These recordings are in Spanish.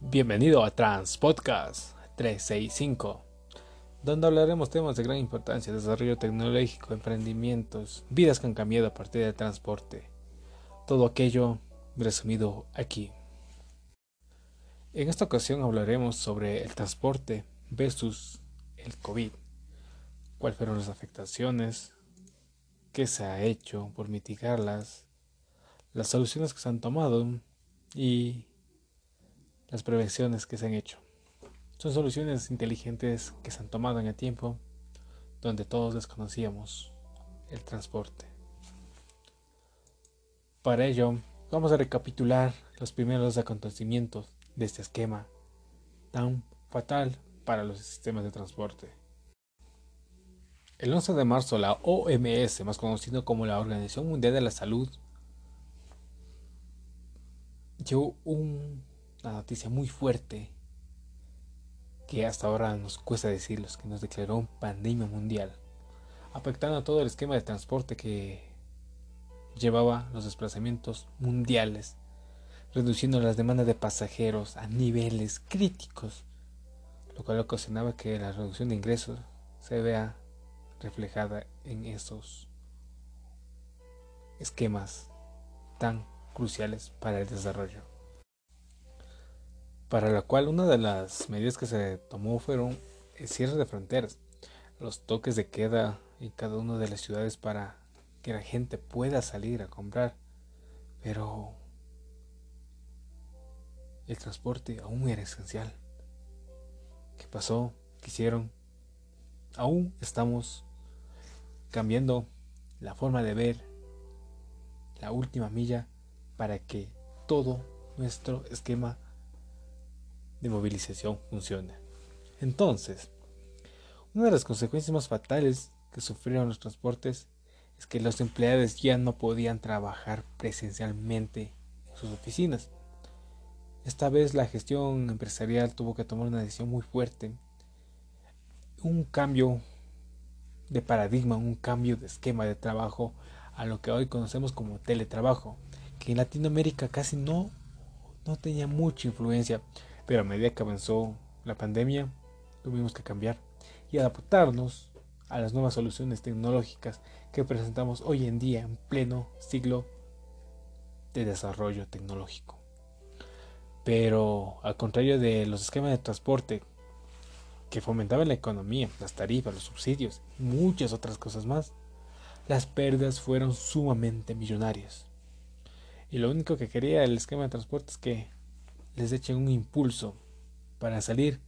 Bienvenido a Trans Podcast 365, donde hablaremos temas de gran importancia, desarrollo tecnológico, emprendimientos, vidas que han cambiado a partir del transporte. Todo aquello resumido aquí. En esta ocasión hablaremos sobre el transporte versus el COVID. ¿Cuáles fueron las afectaciones? ¿Qué se ha hecho por mitigarlas? Las soluciones que se han tomado y las prevenciones que se han hecho. Son soluciones inteligentes que se han tomado en el tiempo donde todos desconocíamos el transporte. Para ello, vamos a recapitular los primeros acontecimientos de este esquema tan fatal para los sistemas de transporte. El 11 de marzo, la OMS, más conocido como la Organización Mundial de la Salud, dio una noticia muy fuerte que hasta ahora nos cuesta decirlo, que nos declaró pandemia mundial, afectando a todo el esquema de transporte que llevaba los desplazamientos mundiales, reduciendo las demandas de pasajeros a niveles críticos, lo cual ocasionaba que la reducción de ingresos se vea reflejada en esos esquemas tan cruciales para el desarrollo. Para lo cual una de las medidas que se tomó fueron el cierre de fronteras, los toques de queda en cada una de las ciudades para que la gente pueda salir a comprar, pero el transporte aún era esencial. ¿Qué pasó? ¿Qué hicieron? Aún estamos cambiando la forma de ver la última milla para que todo nuestro esquema de movilización funcione. Entonces, una de las consecuencias más fatales que sufrieron los transportes es que los empleados ya no podían trabajar presencialmente en sus oficinas. Esta vez la gestión empresarial tuvo que tomar una decisión muy fuerte, un cambio de paradigma, un cambio de esquema de trabajo a lo que hoy conocemos como teletrabajo que en Latinoamérica casi no, no tenía mucha influencia, pero a medida que avanzó la pandemia tuvimos que cambiar y adaptarnos a las nuevas soluciones tecnológicas que presentamos hoy en día en pleno siglo de desarrollo tecnológico. Pero al contrario de los esquemas de transporte que fomentaban la economía, las tarifas, los subsidios y muchas otras cosas más, las pérdidas fueron sumamente millonarias. Y lo único que quería el esquema de transporte es que les echen un impulso para salir.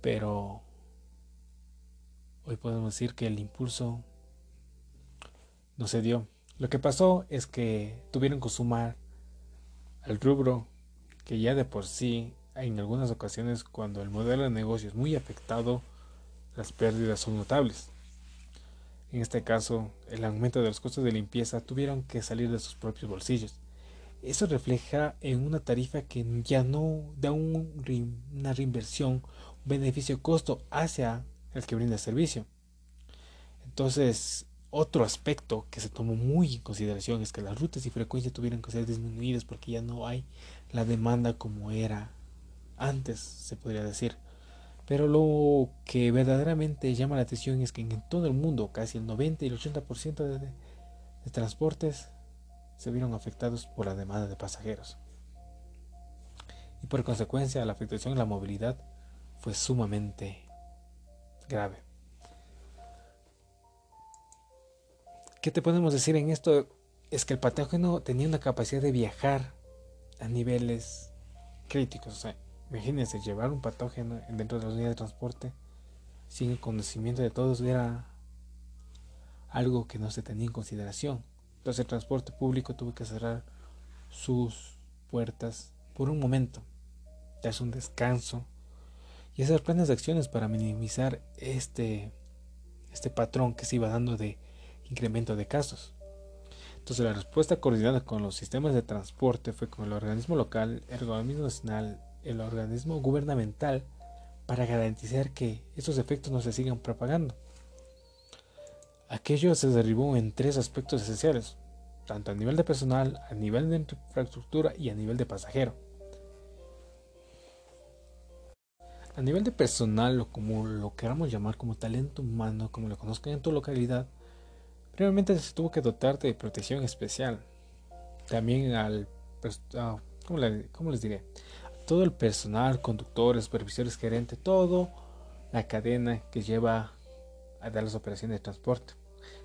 Pero hoy podemos decir que el impulso no se dio. Lo que pasó es que tuvieron que sumar al rubro que ya de por sí en algunas ocasiones cuando el modelo de negocio es muy afectado las pérdidas son notables. En este caso, el aumento de los costos de limpieza tuvieron que salir de sus propios bolsillos. Eso refleja en una tarifa que ya no da una reinversión, un beneficio-costo hacia el que brinda el servicio. Entonces, otro aspecto que se tomó muy en consideración es que las rutas y frecuencias tuvieron que ser disminuidas porque ya no hay la demanda como era antes, se podría decir. Pero lo que verdaderamente llama la atención es que en todo el mundo, casi el 90 y el 80% de, de transportes se vieron afectados por la demanda de pasajeros. Y por consecuencia la afectación en la movilidad fue sumamente grave. ¿Qué te podemos decir en esto? Es que el patógeno tenía una capacidad de viajar a niveles críticos. O sea, imagínense llevar un patógeno dentro de la unidad de transporte sin el conocimiento de todos era algo que no se tenía en consideración. Entonces el transporte público tuvo que cerrar sus puertas por un momento, darse un descanso y hacer planes de acciones para minimizar este, este patrón que se iba dando de incremento de casos. Entonces la respuesta coordinada con los sistemas de transporte fue con el organismo local, el organismo nacional, el organismo gubernamental para garantizar que estos efectos no se sigan propagando. Aquello se derribó en tres aspectos esenciales, tanto a nivel de personal, a nivel de infraestructura y a nivel de pasajero. A nivel de personal o como lo queramos llamar como talento humano, como lo conozcan en tu localidad, primeramente se tuvo que dotar de protección especial. También al, ah, ¿cómo, les diré? Todo el personal, conductores, supervisores, gerentes, todo la cadena que lleva a dar las operaciones de transporte.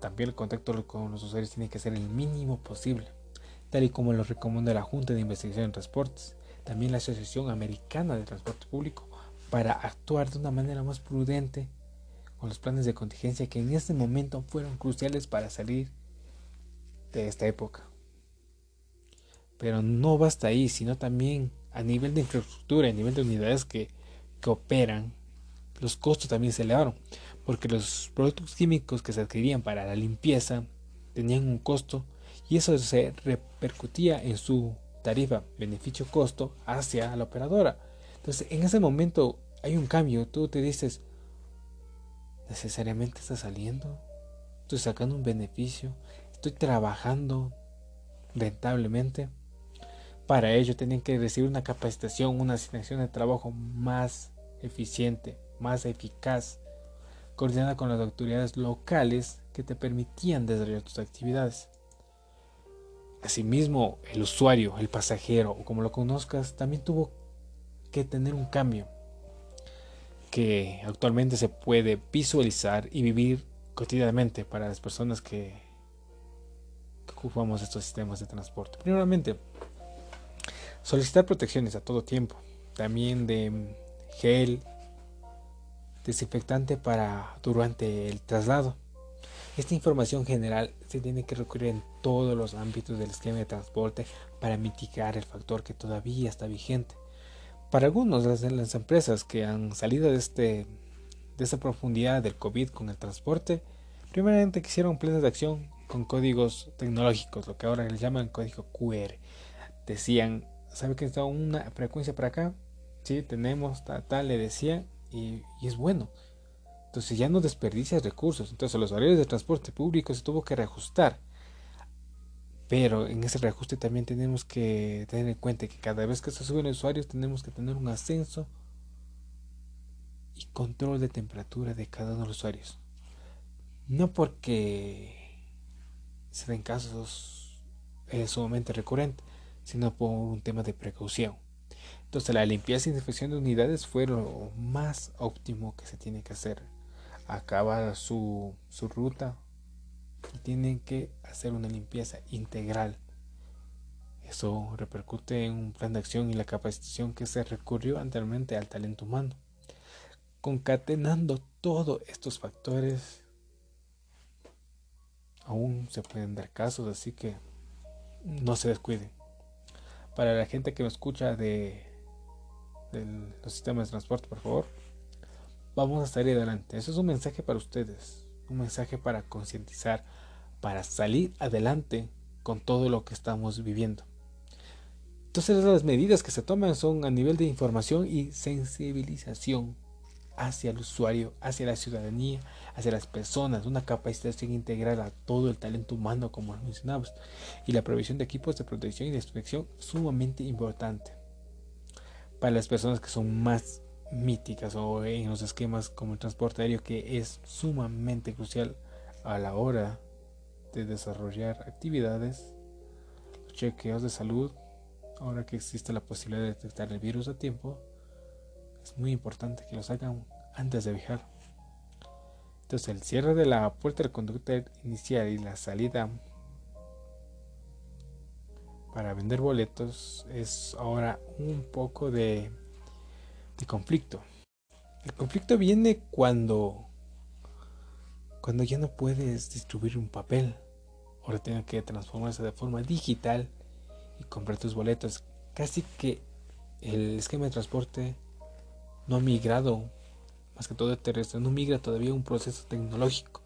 También el contacto con los usuarios tiene que ser el mínimo posible, tal y como lo recomienda la Junta de Investigación en Transportes, también la Asociación Americana de Transporte Público, para actuar de una manera más prudente con los planes de contingencia que en este momento fueron cruciales para salir de esta época. Pero no basta ahí, sino también a nivel de infraestructura, a nivel de unidades que, que operan, los costos también se elevaron porque los productos químicos que se adquirían para la limpieza tenían un costo y eso se repercutía en su tarifa beneficio-costo hacia la operadora. Entonces, en ese momento hay un cambio. Tú te dices, ¿necesariamente está saliendo? ¿Estoy sacando un beneficio? ¿Estoy trabajando rentablemente? Para ello tienen que recibir una capacitación, una asignación de trabajo más eficiente, más eficaz coordinada con las autoridades locales que te permitían desarrollar tus actividades. Asimismo, el usuario, el pasajero o como lo conozcas, también tuvo que tener un cambio que actualmente se puede visualizar y vivir cotidianamente para las personas que, ocupamos estos sistemas de transporte. Primeramente, solicitar protecciones a todo tiempo, también de gel, desinfectante para durante el traslado. Esta información general se tiene que recurrir en todos los ámbitos del esquema de transporte para mitigar el factor que todavía está vigente. Para algunos de las empresas que han salido de, este, de esta profundidad del COVID con el transporte, primeramente quisieron planes de acción con códigos tecnológicos, lo que ahora les llaman código QR. Decían, ¿sabe que está una frecuencia para acá? Sí, tenemos, tal, tal, le decían, y, es bueno. Entonces ya no desperdicias recursos. Entonces los horarios de transporte público se tuvo que reajustar. Pero en ese reajuste también tenemos que tener en cuenta que cada vez que se suben usuarios tenemos que tener un ascenso y control de temperatura de cada uno de los usuarios. No porque se den casos sumamente recurrentes, sino por un tema de precaución. Entonces la limpieza y desinfección de unidades fue lo más óptimo que se tiene que hacer. Acaba su, su ruta tienen que hacer una limpieza integral. Eso repercute en un plan de acción y la capacitación que se recurrió anteriormente al talento humano. Concatenando todos estos factores, aún se pueden dar casos, así que no se descuiden. Para la gente que me escucha de de los sistemas de transporte, por favor. Vamos a salir adelante. Eso es un mensaje para ustedes, un mensaje para concientizar, para salir adelante con todo lo que estamos viviendo. Entonces las medidas que se toman son a nivel de información y sensibilización hacia el usuario, hacia la ciudadanía, hacia las personas, una capacitación integral a todo el talento humano, como mencionamos, y la provisión de equipos de protección y de sumamente importante para las personas que son más míticas o en los esquemas como el transporte aéreo que es sumamente crucial a la hora de desarrollar actividades, chequeos de salud, ahora que existe la posibilidad de detectar el virus a tiempo, es muy importante que los hagan antes de viajar. Entonces el cierre de la puerta del conductor inicial y la salida para vender boletos es ahora un poco de, conflicto. El conflicto viene cuando cuando ya no puedes distribuir un papel. Ahora tienes que transformarse de forma digital y comprar tus boletos. Casi que el esquema de transporte no ha migrado, más que todo terrestre, no migra todavía un proceso tecnológico.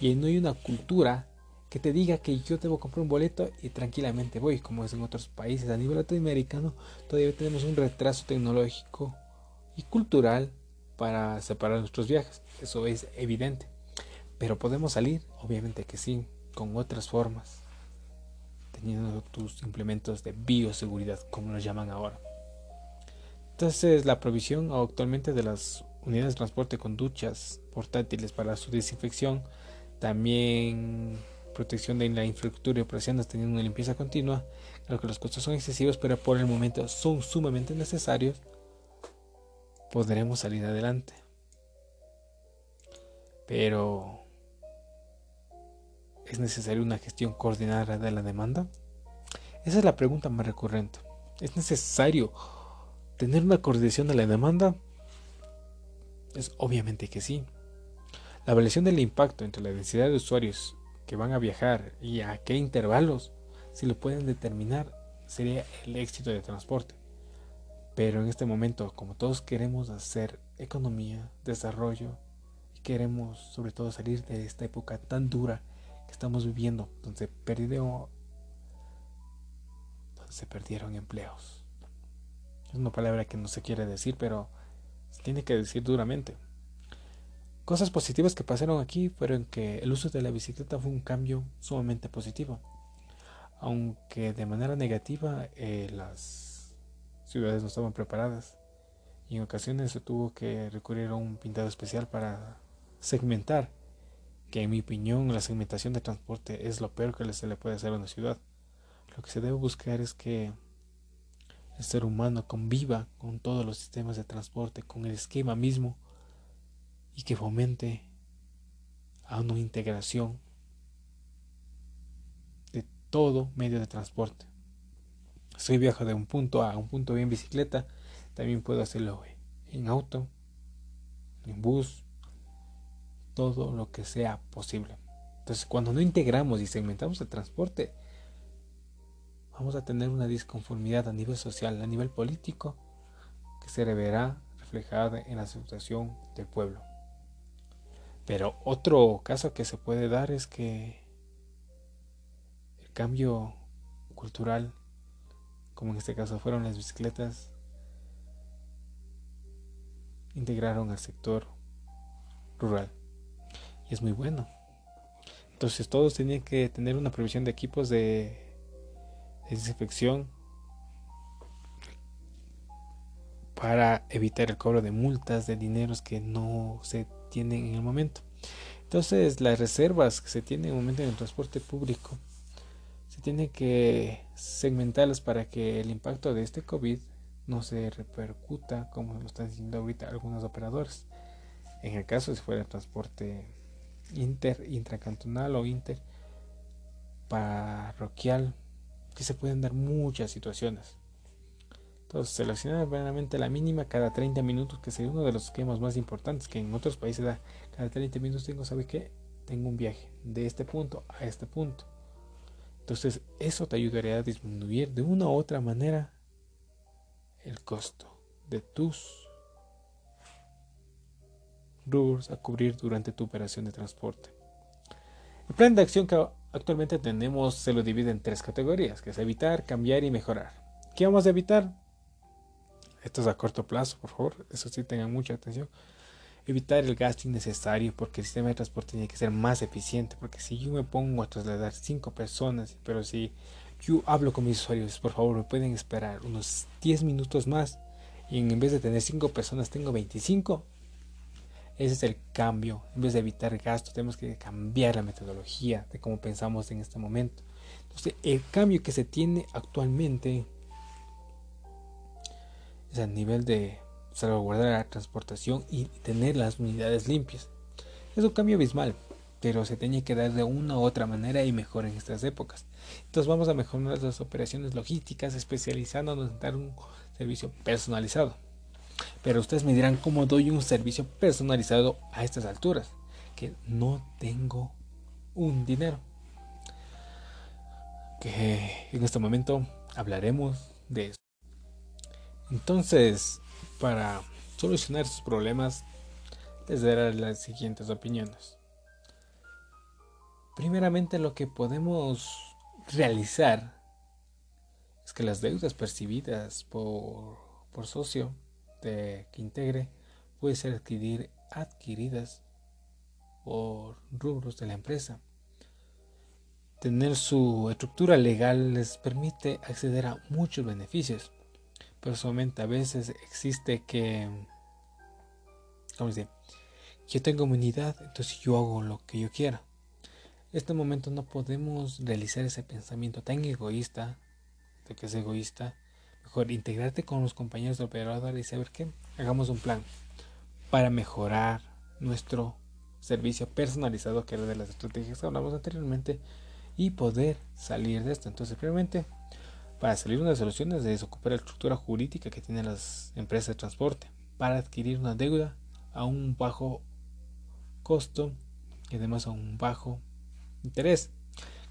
Y no hay una cultura que te diga que yo debo comprar un boleto y tranquilamente voy, como es en otros países. A nivel latinoamericano todavía tenemos un retraso tecnológico y cultural para separar nuestros viajes. Eso es evidente. Pero podemos salir, obviamente que sí, con otras formas. Teniendo tus implementos de bioseguridad, como los llaman ahora. Entonces la provisión actualmente de las unidades de transporte con duchas portátiles para su desinfección, también protección de la infraestructura y operaciones teniendo una limpieza continua, creo que los costos son excesivos, pero por el momento son sumamente necesarios, podremos salir adelante. Pero ¿es necesaria una gestión coordinada de la demanda? Esa es la pregunta más recurrente. ¿Es necesario tener una coordinación de la demanda? Es obviamente que sí. La evaluación del impacto entre la densidad de usuarios que van a viajar y a qué intervalos, si lo pueden determinar, sería el éxito de transporte. Pero en este momento, como todos queremos hacer economía, desarrollo, y queremos sobre todo salir de esta época tan dura que estamos viviendo, donde, perdió, donde se perdieron empleos. Es una palabra que no se quiere decir, pero se tiene que decir duramente. Cosas positivas que pasaron aquí fueron que el uso de la bicicleta fue un cambio sumamente positivo, aunque de manera negativa eh, las ciudades no estaban preparadas y en ocasiones se tuvo que recurrir a un pintado especial para segmentar, que en mi opinión la segmentación de transporte es lo peor que se le puede hacer a una ciudad. Lo que se debe buscar es que el ser humano conviva con todos los sistemas de transporte, con el esquema mismo y que fomente a una integración de todo medio de transporte. Si viajo de un punto A a un punto B en bicicleta, también puedo hacerlo en auto, en bus, todo lo que sea posible. Entonces, cuando no integramos y segmentamos el transporte, vamos a tener una disconformidad a nivel social, a nivel político, que se verá reflejada en la situación del pueblo. Pero otro caso que se puede dar es que el cambio cultural como en este caso fueron las bicicletas, integraron al sector rural. Y es muy bueno. Entonces todos tenían que tener una provisión de equipos de, desinfección para evitar el cobro de multas, de dineros que no se tienen en el momento. Entonces las reservas que se tienen en el momento en el transporte público se tiene que segmentarlas para que el impacto de este COVID no se repercuta como lo están diciendo ahorita algunos operadores. En el caso si fuera el transporte inter, intracantonal o inter parroquial, que se pueden dar muchas situaciones. Seleccionar verdaderamente la mínima cada 30 minutos, que sería uno de los esquemas más importantes, que en otros países da cada 30 minutos tengo, ¿sabe qué? Tengo un viaje de este punto a este punto. Entonces eso te ayudaría a disminuir de una u otra manera el costo de tus rubros a cubrir durante tu operación de transporte. El plan de acción que actualmente tenemos se lo divide en tres categorías, que es evitar, cambiar y mejorar. ¿Qué vamos a evitar? Esto es a corto plazo, por favor, eso sí tengan mucha atención. Evitar el gasto innecesario porque el sistema de transporte tiene que ser más eficiente porque si yo me pongo a trasladar cinco personas pero si yo hablo con mis usuarios por favor me pueden esperar unos 10 minutos más y en vez de tener cinco personas tengo 25 ese es el cambio. En vez de evitar gasto tenemos que cambiar la metodología de cómo pensamos en este momento. Entonces el cambio que se tiene actualmente es a nivel de salvaguardar la transportación y tener las unidades limpias. Es un cambio abismal, pero se tiene que dar de una u otra manera y mejor en estas épocas. Entonces vamos a mejorar las operaciones logísticas especializándonos en dar un servicio personalizado. Pero ustedes me dirán cómo doy un servicio personalizado a estas alturas, que no tengo un dinero. Que en este momento hablaremos de. Entonces, para solucionar sus problemas, les daré las siguientes opiniones. Primeramente, lo que podemos realizar es que las deudas percibidas por, por socio de, que integre pueden ser adquirir, adquiridas por rubros de la empresa. Tener su estructura legal les permite acceder a muchos beneficios personalmente a veces existe que, ¿cómo se dice? Yo tengo unidad, entonces yo hago lo que yo quiera. En este momento no podemos realizar ese pensamiento tan egoísta, de que es egoísta. Mejor integrarte con los compañeros de operador y saber que hagamos un plan para mejorar nuestro servicio personalizado, que era de las estrategias que hablamos anteriormente, y poder salir de esto. Entonces, primeramente, para salir una de las soluciones es desocupar la estructura jurídica que tienen las empresas de transporte para adquirir una deuda a un bajo costo y además a un bajo interés,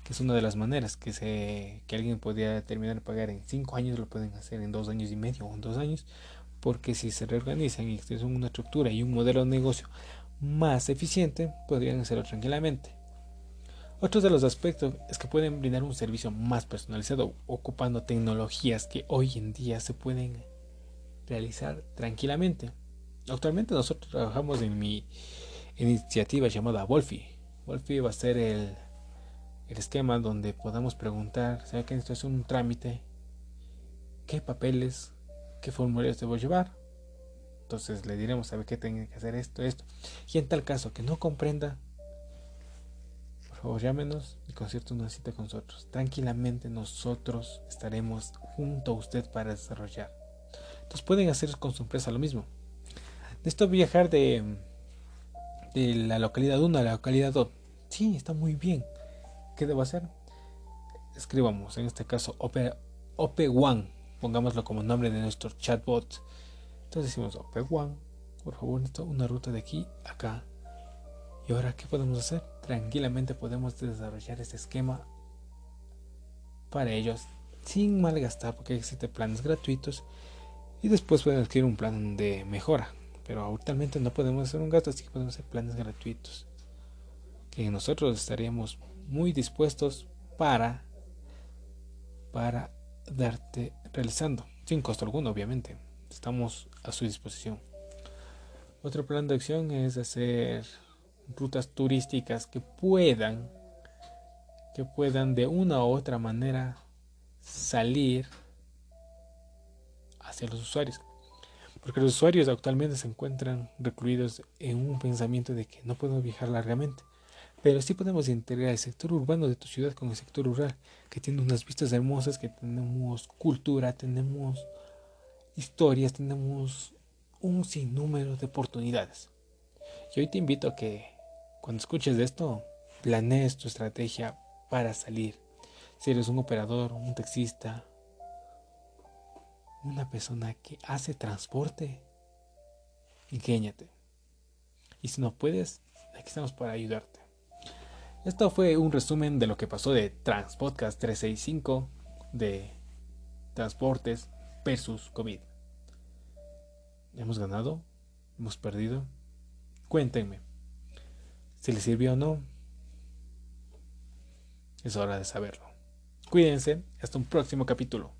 que es una de las maneras que, se, que alguien podría terminar de pagar en 5 años, lo pueden hacer en 2 años y medio o en 2 años, porque si se reorganizan y tienen una estructura y un modelo de negocio más eficiente, podrían hacerlo tranquilamente. Otro de los aspectos es que pueden brindar un servicio más personalizado, ocupando tecnologías que hoy en día se pueden realizar tranquilamente. Actualmente nosotros trabajamos en mi iniciativa llamada Wolfie. Wolfie va a ser el, el esquema donde podamos preguntar, ¿sabe que esto es un trámite? ¿Qué papeles, qué formularios debo llevar? Entonces le diremos, ¿sabe qué tiene que hacer esto, esto? Y en tal caso que no comprenda, por favor llámenos y concierte una cita con nosotros. Tranquilamente nosotros estaremos junto a usted para desarrollar. Entonces pueden hacer con su empresa lo mismo. De esto viajar de, de la localidad 1 a la localidad 2. Sí, está muy bien. ¿Qué debo hacer? Escribamos, en este caso, OP1. Pongámoslo como nombre de nuestro chatbot entonces decimos OP1, por favor, una ruta de aquí a acá. ¿Y ahora qué podemos hacer? Tranquilamente podemos desarrollar este esquema para ellos sin malgastar, porque existen planes gratuitos y después pueden adquirir un plan de mejora. Pero actualmente no podemos hacer un gasto, así que podemos hacer planes gratuitos. Que nosotros estaríamos muy dispuestos para, para darte realizando, sin costo alguno, obviamente estamos a su disposición. Otro plan de acción es hacer rutas turísticas que puedan que puedan de una u otra manera salir hacia los usuarios. Porque los usuarios actualmente se encuentran recluidos en un pensamiento de que no podemos viajar largamente. Pero sí podemos integrar el sector urbano de tu ciudad con el sector rural, que tiene unas vistas hermosas, que tenemos cultura, tenemos historias, tenemos un sinnúmero de oportunidades. Y hoy te invito a que cuando escuches de esto, planees tu estrategia para salir. Si eres un operador, un taxista, una persona que hace transporte, ingéniate. Y si no puedes, aquí estamos para ayudarte. Esto fue un resumen de lo que pasó de Transpodcast 365 de transportes versus COVID. ¿Hemos ganado? ¿Hemos perdido? Cuéntenme. Si les sirvió o no, es hora de saberlo. Cuídense, hasta un próximo capítulo.